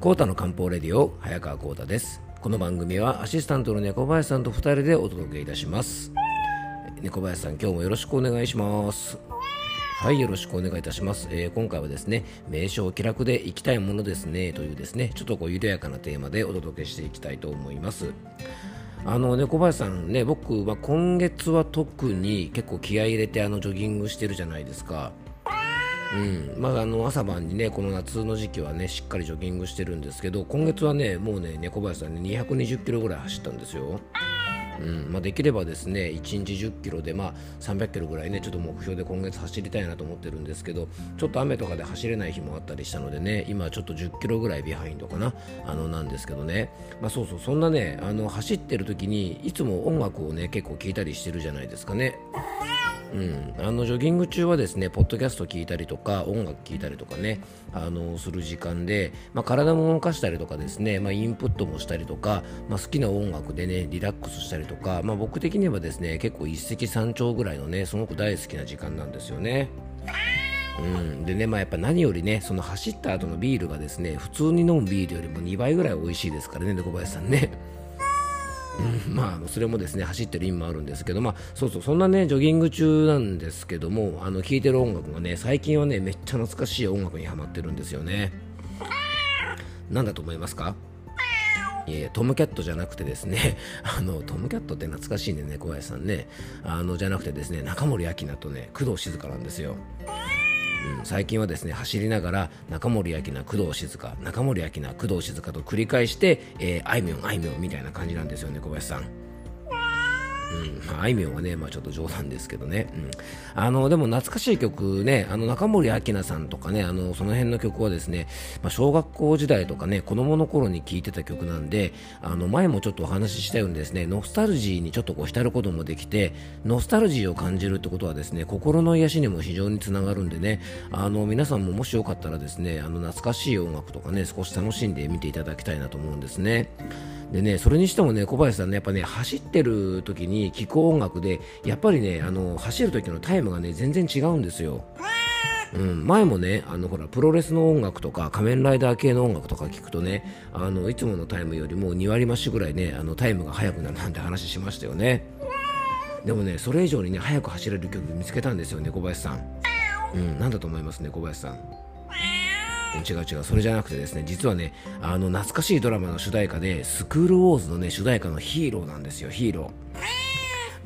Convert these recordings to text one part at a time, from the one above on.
コータの漢方レディオ早川コータです。この番組はアシスタントの猫林さんと2人でお届けいたします。猫林さん今日もよろしくお願いします。はいよろしくお願いいたします、えー、今回はですね名称気楽で行きたいものですねというですねちょっとこう緩やかなテーマでお届けしていきたいと思います。あの猫林さんね僕は今月は特に結構気合い入れてあのジョギングしてるじゃないですか。うんまあ、あの朝晩にねこの夏の時期はねしっかりジョギングしてるんですけど今月はねもうね猫林さんね220キロぐらい走ったんですよ。うんまあ、できればですね1日10キロで、まあ、300キロぐらいねちょっと目標で今月走りたいなと思ってるんですけどちょっと雨とかで走れない日もあったりしたのでね今ちょっと10キロぐらいビハインドかなあのなんですけどね、まあ、そうそうそんなねあの走ってる時にいつも音楽をね結構聴いたりしてるじゃないですかね。うん、あのジョギング中はですねポッドキャスト聞いたりとか音楽聞いたりとかねあのする時間で、まあ、体も動かしたりとかですね、まあ、インプットもしたりとか、まあ、好きな音楽でねリラックスしたりとか、まあ、僕的にはですね結構一石三鳥ぐらいのねすごく大好きな時間なんですよね。うん、でね、まあ、やっぱ何よりね、その走った後のビールがですね、普通に飲むビールよりも2倍ぐらい美味しいですからね、猫林さんね。うん、まあ、それもですね走ってる意味もあるんですけど、まあ、そうそうそんなねジョギング中なんですけどもあの聴いてる音楽がね最近はねめっちゃ懐かしい音楽にはまってるんですよね。何だと思いますか？いやトムキャットじゃなくてですね、あのトムキャットって懐かしいんでね、小林さんね、あのじゃなくてですね、中森明菜とね、工藤静香なんですよ。最近はですね走りながら中森明菜、工藤静香中森明菜、工藤静香と繰り返して、えー、あいみょん、あいみょんみたいな感じなんですよね、小林さん。うん。まあ、あいみょんはね、まあ、ちょっと冗談ですけどね、うん、あのでも懐かしい曲ね、あの中森明菜さんとかね、あのその辺の曲はですね、まあ、小学校時代とかね、子供の頃に聴いてた曲なんで、あの前もちょっとお話ししたようにですね、ノスタルジーにちょっとこう浸ることもできて、ノスタルジーを感じるってことはですね、心の癒しにも非常につながるんでね、あの皆さんももしよかったらですね、あの懐かしい音楽とかね、少し楽しんで見ていただきたいなと思うんですね。でね、それにしてもね、小林さんね、やっぱね、走ってる時にに聴く音楽で、やっぱりね、あの、走る時のタイムがね、全然違うんですよ。うん、前もね、あのほらプロレスの音楽とか仮面ライダー系の音楽とか聞くとね、あのいつものタイムよりも2割増しぐらいね、あのタイムが速くなるなんて話しましたよね。でもね、それ以上にね、速く走れる曲見つけたんですよね、小林さん。うん、なんだと思いますね、小林さん。違う違う、それじゃなくてですね、実はね、あの懐かしいドラマの主題歌で、スクールウォーズのね、主題歌のヒーローなんですよ、ヒーロー。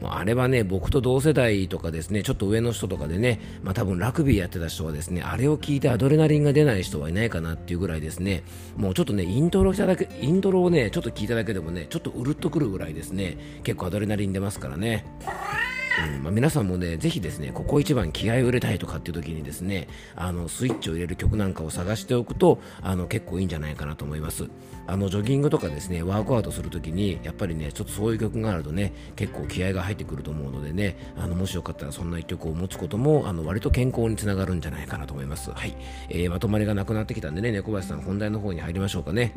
もうあれはね、僕と同世代とかですね、ちょっと上の人とかでね、まあ多分ラグビーやってた人はですね、あれを聞いてアドレナリンが出ない人はいないかなっていうぐらいですね、もうちょっとね、イントロしただけ、イントロをね、ちょっと聞いただけでもね、ちょっとうるっとくるぐらいですね、結構アドレナリン出ますからね。うんまあ、皆さんもね、ぜひですね、ここ一番気合を入れたいとかっていう時にですね、あの、スイッチを入れる曲なんかを探しておくと、あの、結構いいんじゃないかなと思います。あの、ジョギングとかですね、ワークアウトするときに、やっぱりね、ちょっとそういう曲があるとね、結構気合が入ってくると思うのでね、あの、もしよかったらそんな一曲を持つことも、あの、割と健康につながるんじゃないかなと思います。はい。えー、まとまりがなくなってきたんでね、猫林さん本題の方に入りましょうかね。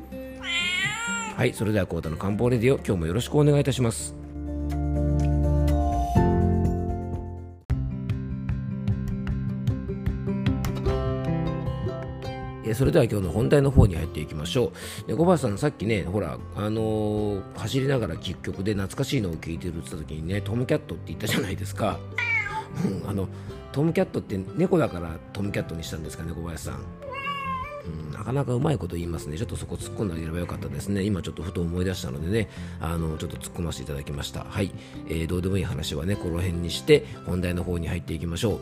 はい、それではコータの漢方レディオ、今日もよろしくお願いいたします。それでは今日の本題の方に入っていきましょう。で小林さん、さっきね、ほら、あのー、走りながら聴く曲で懐かしいのを聴いてるって言った時にね、トムキャットって言ったじゃないですか。うん、あのトムキャットって猫だからトムキャットにしたんですかね、小林さん。うん、なかなかうまいこと言いますね。ちょっとそこ突っ込んであげればよかったですね。今ちょっとふと思い出したのでね、あの、ちょっと突っ込ませていただきました。はい。えー、どうでもいい話はね、この辺にして、本題の方に入っていきましょう。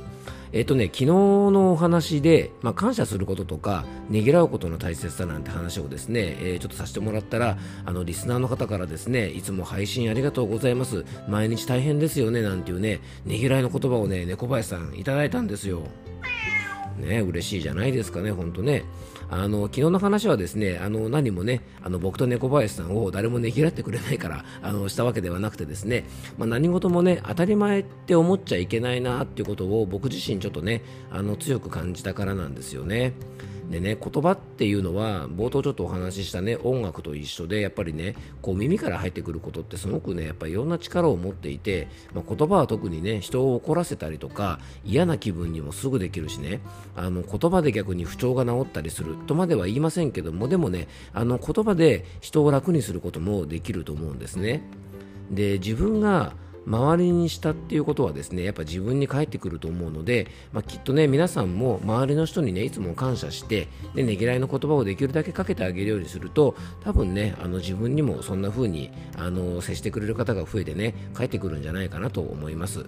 えっ、とね、昨日のお話で、まあ、感謝することとか、ねぎらうことの大切さなんて話をですね、えー、ちょっとさせてもらったら、あの、リスナーの方からですね、いつも配信ありがとうございます。毎日大変ですよね、なんていうね、ねぎらいの言葉をね、猫林さんいただいたんですよ。ね、嬉しいじゃないですかね、ほんとね。あの昨日の話はですねあの何もねあの僕と猫林さんを誰もねぎらってくれないからあのしたわけではなくてですね、まあ、何事もね当たり前って思っちゃいけないなっていうことを僕自身ちょっとねあの強く感じたからなんですよね。でね言葉っていうのは冒頭ちょっとお話ししたね音楽と一緒でやっぱりねこう耳から入ってくることってすごくねやっぱりいろんな力を持っていて、まあ、言葉は特にね人を怒らせたりとか嫌な気分にもすぐできるしねあの言葉で逆に不調が治ったりするとまでは言いませんけどもでもねあの言葉で人を楽にすることもできると思うんですね。で自分が周りにしたっていうことはですねやっぱ自分に返ってくると思うので、まあ、きっとね皆さんも周りの人にねいつも感謝してでねぎらいの言葉をできるだけかけてあげるようにすると多分ねあの自分にもそんな風にあの接してくれる方が増えてね返ってくるんじゃないかなと思います。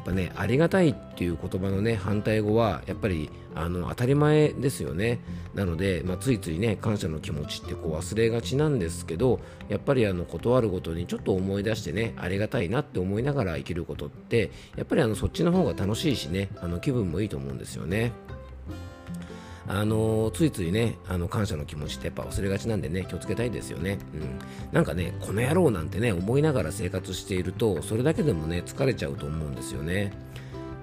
やっぱねありがたいっていう言葉のね反対語はやっぱりあの当たり前ですよねなので、まあ、ついついね感謝の気持ちってこう忘れがちなんですけどやっぱりあの断るごとにちょっと思い出してねありがたいなって思いながら生きることってやっぱりあのそっちの方が楽しいしねあの気分もいいと思うんですよね。あのついついねあの感謝の気持ちってやっぱ忘れがちなんでね気をつけたいですよね、うん、なんかねこの野郎なんてね思いながら生活しているとそれだけでもね疲れちゃうと思うんですよね。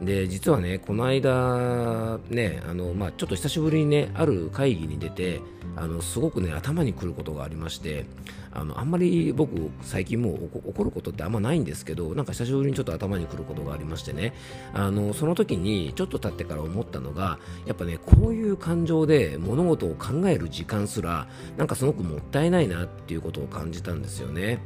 で実はねこの間ねあの、まあ、ちょっと久しぶりにねある会議に出てあのすごくね頭にくることがありましてあのあんまり僕最近もう怒ることってあんまないんですけどなんか久しぶりにちょっと頭にくることがありましてねあのその時にちょっと経ってから思ったのがやっぱねこういう感情で物事を考える時間すらなんかすごくもったいないなっていうことを感じたんですよね。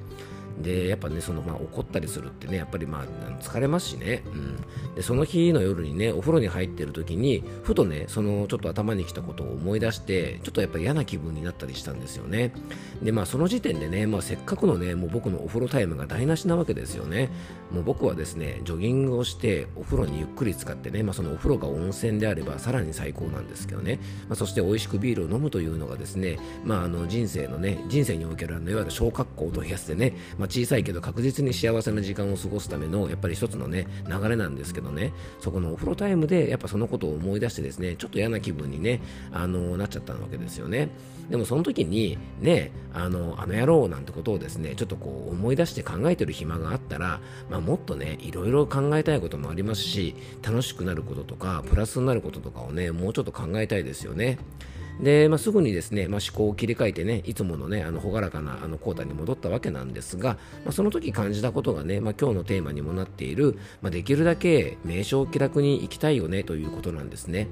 でやっぱねそのまあ怒ったりするってねやっぱりまあ疲れますしね、うん、でその日の夜にねお風呂に入ってる時にふとねそのちょっと頭にきたことを思い出してちょっとやっぱり嫌な気分になったりしたんですよね。でまあその時点でね、まあ、せっかくのねもう僕のお風呂タイムが台無しなわけですよね。もう僕はですねジョギングをしてお風呂にゆっくり使ってね、まあ、そのお風呂が温泉であればさらに最高なんですけどね、まあ、そして美味しくビールを飲むというのがですね、まあ、あの人生のね人生におけるあのいわゆる小格好というやつでね、まあ、小さいけど確実に幸せな時間を過ごすためのやっぱり一つのね流れなんですけどね。そこのお風呂タイムでやっぱそのことを思い出してですねちょっと嫌な気分にねあのなっちゃったわけですよね。でもその時にねあのあの野郎なんてことをですねちょっとこう思い出して考えてる暇があったら、まあ、もっとねいろいろ考えたいこともありますし楽しくなることとかプラスになることとかをねもうちょっと考えたいですよね。で、まあ、すぐにですね、まあ、思考を切り替えてね、いつものね、あの朗らかなあのコータに戻ったわけなんですが、まあ、その時感じたことがね、まあ、今日のテーマにもなっている、まあ、できるだけ名称気楽に行きたいよねということなんですね。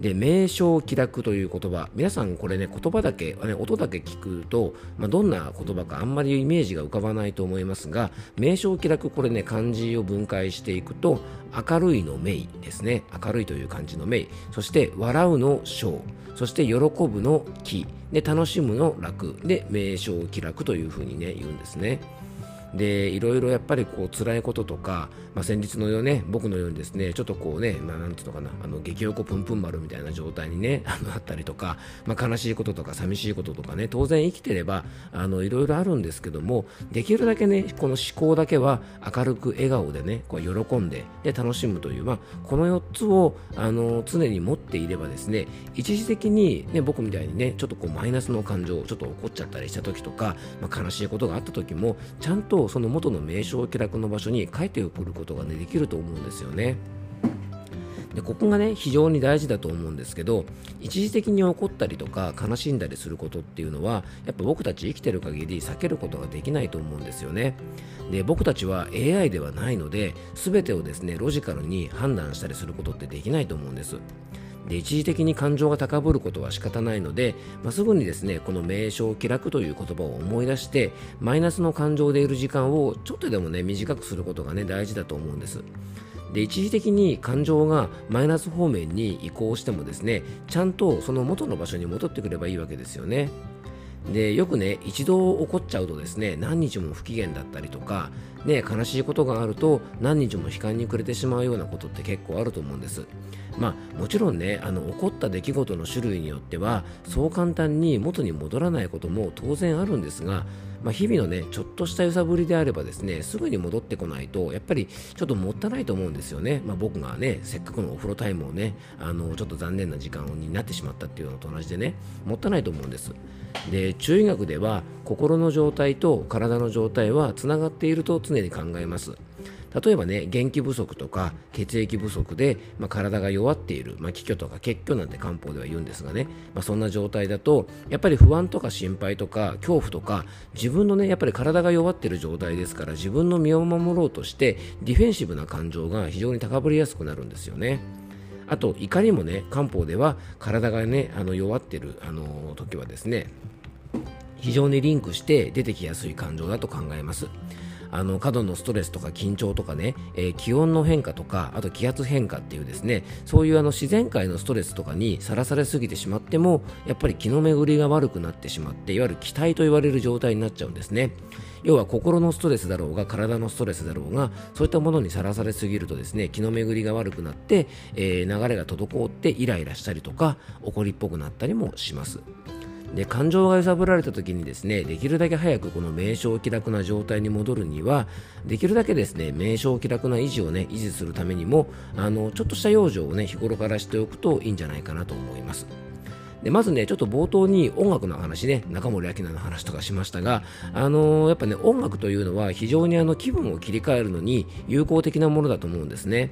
で名称気楽という言葉。皆さんこれね言葉だけ、ね、音だけ聞くと、まあ、どんな言葉かあんまりイメージが浮かばないと思いますが名称気楽これね漢字を分解していくと明るいの名ですね。明るいという漢字の名。そして笑うの章。そして喜ぶの気で楽しむの楽。で名称気楽というふうにね言うんですね。でいろいろやっぱりこう辛いこととか、まあ、先日のようね僕のようにですねちょっとこうね、まあ、なんていうのかなあの激横ぷんぷん丸みたいな状態にね あのあったりとか、まあ、悲しいこととか寂しいこととかね当然生きてればあのいろいろあるんですけどもできるだけねこの思考だけは明るく笑顔でねこう喜んでで楽しむという、まあ、この4つをあの常に持っていればですね一時的に、ね、僕みたいにねちょっとこうマイナスの感情ちょっと怒っちゃったりした時とか、まあ、悲しいことがあった時もちゃんとその元の名称気楽の場所に帰ってくることが、ね、できると思うんですよね。でここがね非常に大事だと思うんですけど一時的に起こったりとか悲しんだりすることっていうのはやっぱ僕たち生きてる限り避けることができないと思うんですよねで僕たちは AI ではないので全てをですねロジカルに判断したりすることってできないと思うんですで一時的に感情が高ぶることは仕方ないので、まあ、すぐにですねこの名称を気楽という言葉を思い出してマイナスの感情でいる時間をちょっとでもね短くすることがね大事だと思うんです。で一時的に感情がマイナス方面に移行してもですねちゃんとその元の場所に戻ってくればいいわけですよね。でよくね一度起こっちゃうとですね何日も不機嫌だったりとか、ね、悲しいことがあると何日も悲観に暮れてしまうようなことって結構あると思うんです。まあ、もちろんねあの起こった出来事の種類によってはそう簡単に元に戻らないことも当然あるんですが、まあ、日々のねちょっとした揺さぶりであればですねすぐに戻ってこないとやっぱりちょっともったいないと思うんですよね、まあ、僕がねせっかくのお風呂タイムをねあのちょっと残念な時間になってしまったっていうのと同じでねもったいないと思うんです。で中医学では心の状態と体の状態はつながっていると常に考えます。例えばね元気不足とか血液不足で、まあ、体が弱っている、まあ、気虚とか血虚なんて漢方では言うんですがね、まあ、そんな状態だとやっぱり不安とか心配とか恐怖とか自分のねやっぱり体が弱っている状態ですから自分の身を守ろうとしてディフェンシブな感情が非常に高ぶりやすくなるんですよね。あと怒りもね漢方では体がねあの弱っているあの時はですね非常にリンクして出てきやすい感情だと考えます。あの過度のストレスとか緊張とかね、えー、気温の変化とかあと気圧変化っていうですねそういうあの自然界のストレスとかにさらされすぎてしまってもやっぱり気の巡りが悪くなってしまっていわゆる気体と言われる状態になっちゃうんですね。要は心のストレスだろうが体のストレスだろうがそういったものにさらされすぎるとですね気の巡りが悪くなって、えー、流れが滞ってイライラしたりとか怒りっぽくなったりもします。で感情が揺さぶられた時にですねできるだけ早くこの名称気楽な状態に戻るにはできるだけですね名称気楽な維持をね維持するためにもあのちょっとした養生をね日頃からしておくといいんじゃないかなと思います。でまずねちょっと冒頭に音楽の話ね中森明菜の話とかしましたがあのー、やっぱね音楽というのは非常にあの気分を切り替えるのに有効的なものだと思うんですね。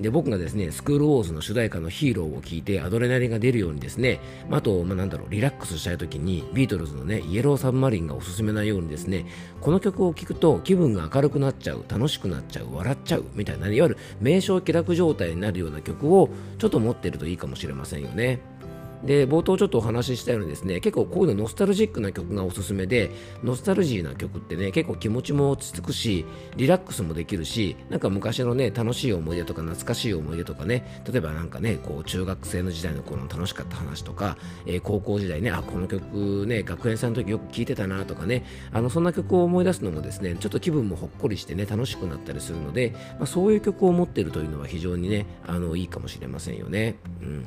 で僕がですねスクールウォーズの主題歌のヒーローを聴いてアドレナリンが出るようにですねあと、まあ、なんだろうリラックスしたい時にビートルズのねイエローサブマリンがおすすめなようにですねこの曲を聴くと気分が明るくなっちゃう楽しくなっちゃう笑っちゃうみたいな、いわゆる名称気楽状態になるような曲をちょっと持ってるといいかもしれませんよね。で冒頭ちょっとお話ししたようにですね結構こういうのノスタルジックな曲がおすすめでノスタルジーな曲ってね結構気持ちも落ち着くしリラックスもできるしなんか昔のね楽しい思い出とか懐かしい思い出とかね例えばなんかねこう中学生の時代の頃の楽しかった話とか、えー、高校時代ねあこの曲ね学園祭の時よく聴いてたなとかねあのそんな曲を思い出すのもですねちょっと気分もほっこりしてね楽しくなったりするので、まあ、そういう曲を持ってるというのは非常にねあのいいかもしれませんよね。うん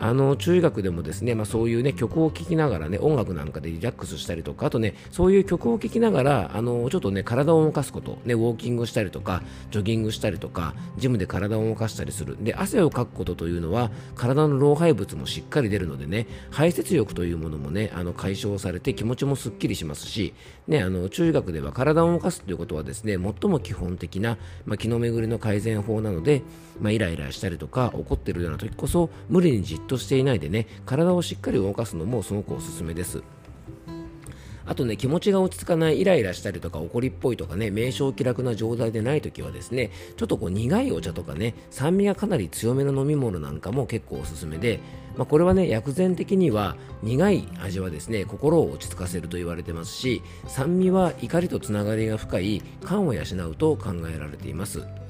あの中学でもですね、まあ、そういうね曲を聴きながらね音楽なんかでリラックスしたりとかあとねそういう曲を聴きながらあのちょっとね体を動かすことねウォーキングしたりとかジョギングしたりとかジムで体を動かしたりする。で汗をかくことというのは体の老廃物もしっかり出るのでね排泄欲というものもねあの解消されて気持ちもすっきりしますしねあの中学では体を動かすということはですね最も基本的な、まあ、気の巡りの改善法なので、まあ、イライラしたりとか怒っているような時こそ無理にじっとしていないでね体をしっかり動かすのもすごくおすすめですあとね、気持ちが落ち着かない、イライラしたりとか、怒りっぽいとかね、名称気楽な状態でないときはですね、ちょっとこう苦いお茶とかね、酸味がかなり強めの飲み物なんかも結構おすすめで、まあ、これはね、薬膳的には苦い味はですね、心を落ち着かせると言われてますし、酸味は怒りとつながりが深い肝を養うと考えられています。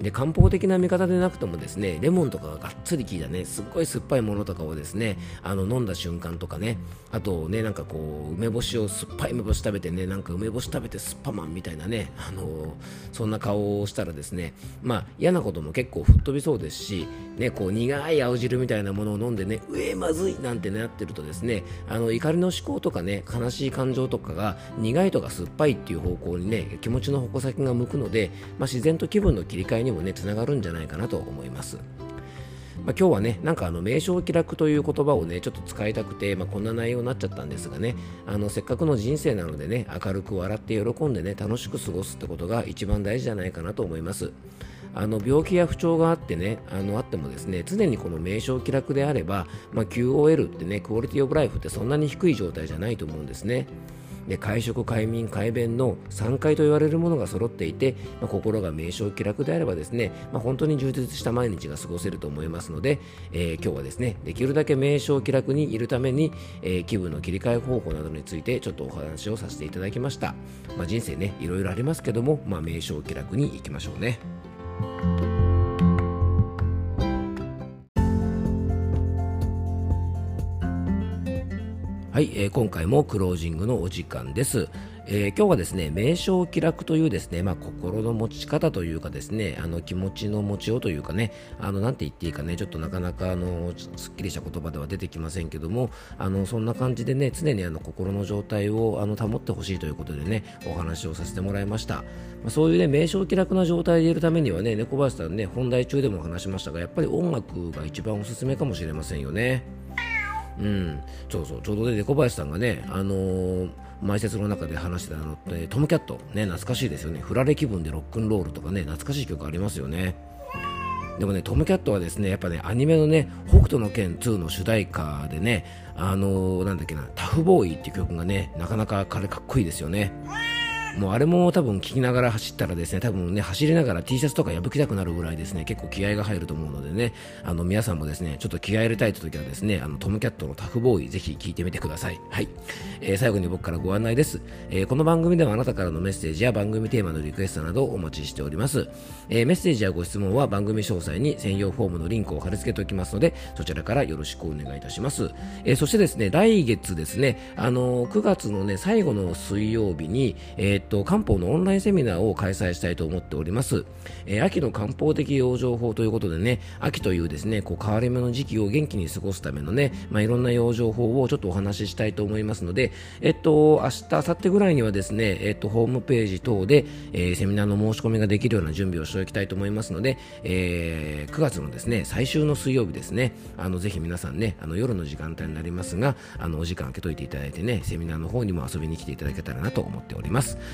で漢方的な見方でなくてもですねレモンとかががっつり効いたねすっごい酸っぱいものとかをですねあの飲んだ瞬間とかねあとねなんかこう梅干しを酸っぱい梅干し食べてねなんか梅干し食べて酸っぱマンみたいなねあのそんな顔をしたらですねまあ嫌なことも結構吹っ飛びそうですしねこう苦い青汁みたいなものを飲んでねうえまずいなんてなってるとですねあの怒りの思考とかね悲しい感情とかが苦いとか酸っぱいっていう方向にね気持ちの矛先が向くので、まあ、自然と気分の切り替えにもねつながるんじゃないかなと思います。まあ、今日はね、なんかあの名称気楽という言葉をね、ちょっと使いたくて、まあ、こんな内容になっちゃったんですがね、あのせっかくの人生なのでね、明るく笑って喜んでね、楽しく過ごすってことが一番大事じゃないかなと思います。あの病気や不調があってね、あのあってもですね、常にこの名称気楽であれば、まあ、QOL ってね、クオリティオブライフってそんなに低い状態じゃないと思うんですね。で会食快眠快便の3回と言われるものが揃っていて、まあ、心が名称気楽であればですね、まあ、本当に充実した毎日が過ごせると思いますので、えー、今日はですねできるだけ名称気楽にいるために、えー、気分の切り替え方法などについてちょっとお話をさせていただきました、まあ、人生ねいろいろありますけども、まあ、名称気楽にいきましょうね。はい、えー、今回もクロージングのお時間です。えー、今日はですね、名称気楽というですね、まあ、心の持ち方というかですね、あの気持ちの持ちようというかね、あの、なんて言っていいかね、ちょっとなかなかあの、すっきりした言葉では出てきませんけども、あの、そんな感じでね、常にあの、心の状態をあの保ってほしいということでね、お話をさせてもらいました。まあ、そういうね、名称気楽な状態でいるためにはね、猫林さんね、本題中でも話しましたが、やっぱり音楽が一番おすすめかもしれませんよね。うん、そうそう。ちょうどね猫林さんがね、あのー、前説の中で話してたのってトムキャットね懐かしいですよね。振られ気分でロックンロールとかね懐かしい曲ありますよね。でもね、トムキャットはですね、やっぱね、アニメのね、北斗の拳2の主題歌でね、あのー、なんだっけな、タフボーイっていう曲がね、なかなか彼かっこいいですよね。もうあれも多分聞きながら走ったらですね、多分ね、走りながら T シャツとか破きたくなるぐらいですね、結構気合が入ると思うのでね、あの皆さんもですね、ちょっと気合入れたいときはですね、あのトムキャットのタフボーイ、ぜひ聞いてみてください。はい。えー、最後に僕からご案内です、えー、この番組ではあなたからのメッセージや番組テーマのリクエストなどをお待ちしております。えー、メッセージやご質問は番組詳細に専用フォームのリンクを貼り付けておきますので、そちらからよろしくお願いいたします。えー、そしてですね、来月ですね、あの、9月のね、最後の水曜日に、えー、と、漢方のオンラインセミナーを開催したいと思っております。えー、秋の漢方的養生法ということでね、秋というですね、こう変わり目の時期を元気に過ごすためのね、まあ、いろんな養生法をちょっとお話ししたいと思いますので、えっと、明日、明後日ぐらいにはですね、えっと、ホームページ等で、えー、セミナーの申し込みができるような準備をしておきたいと思いますので、えー、9月のですね、最終の水曜日ですね、あの、ぜひ皆さんね、あの、夜の時間帯になりますが、あの、お時間空けといていただいてね、セミナーの方にも遊びに来ていただけたらなと思っております。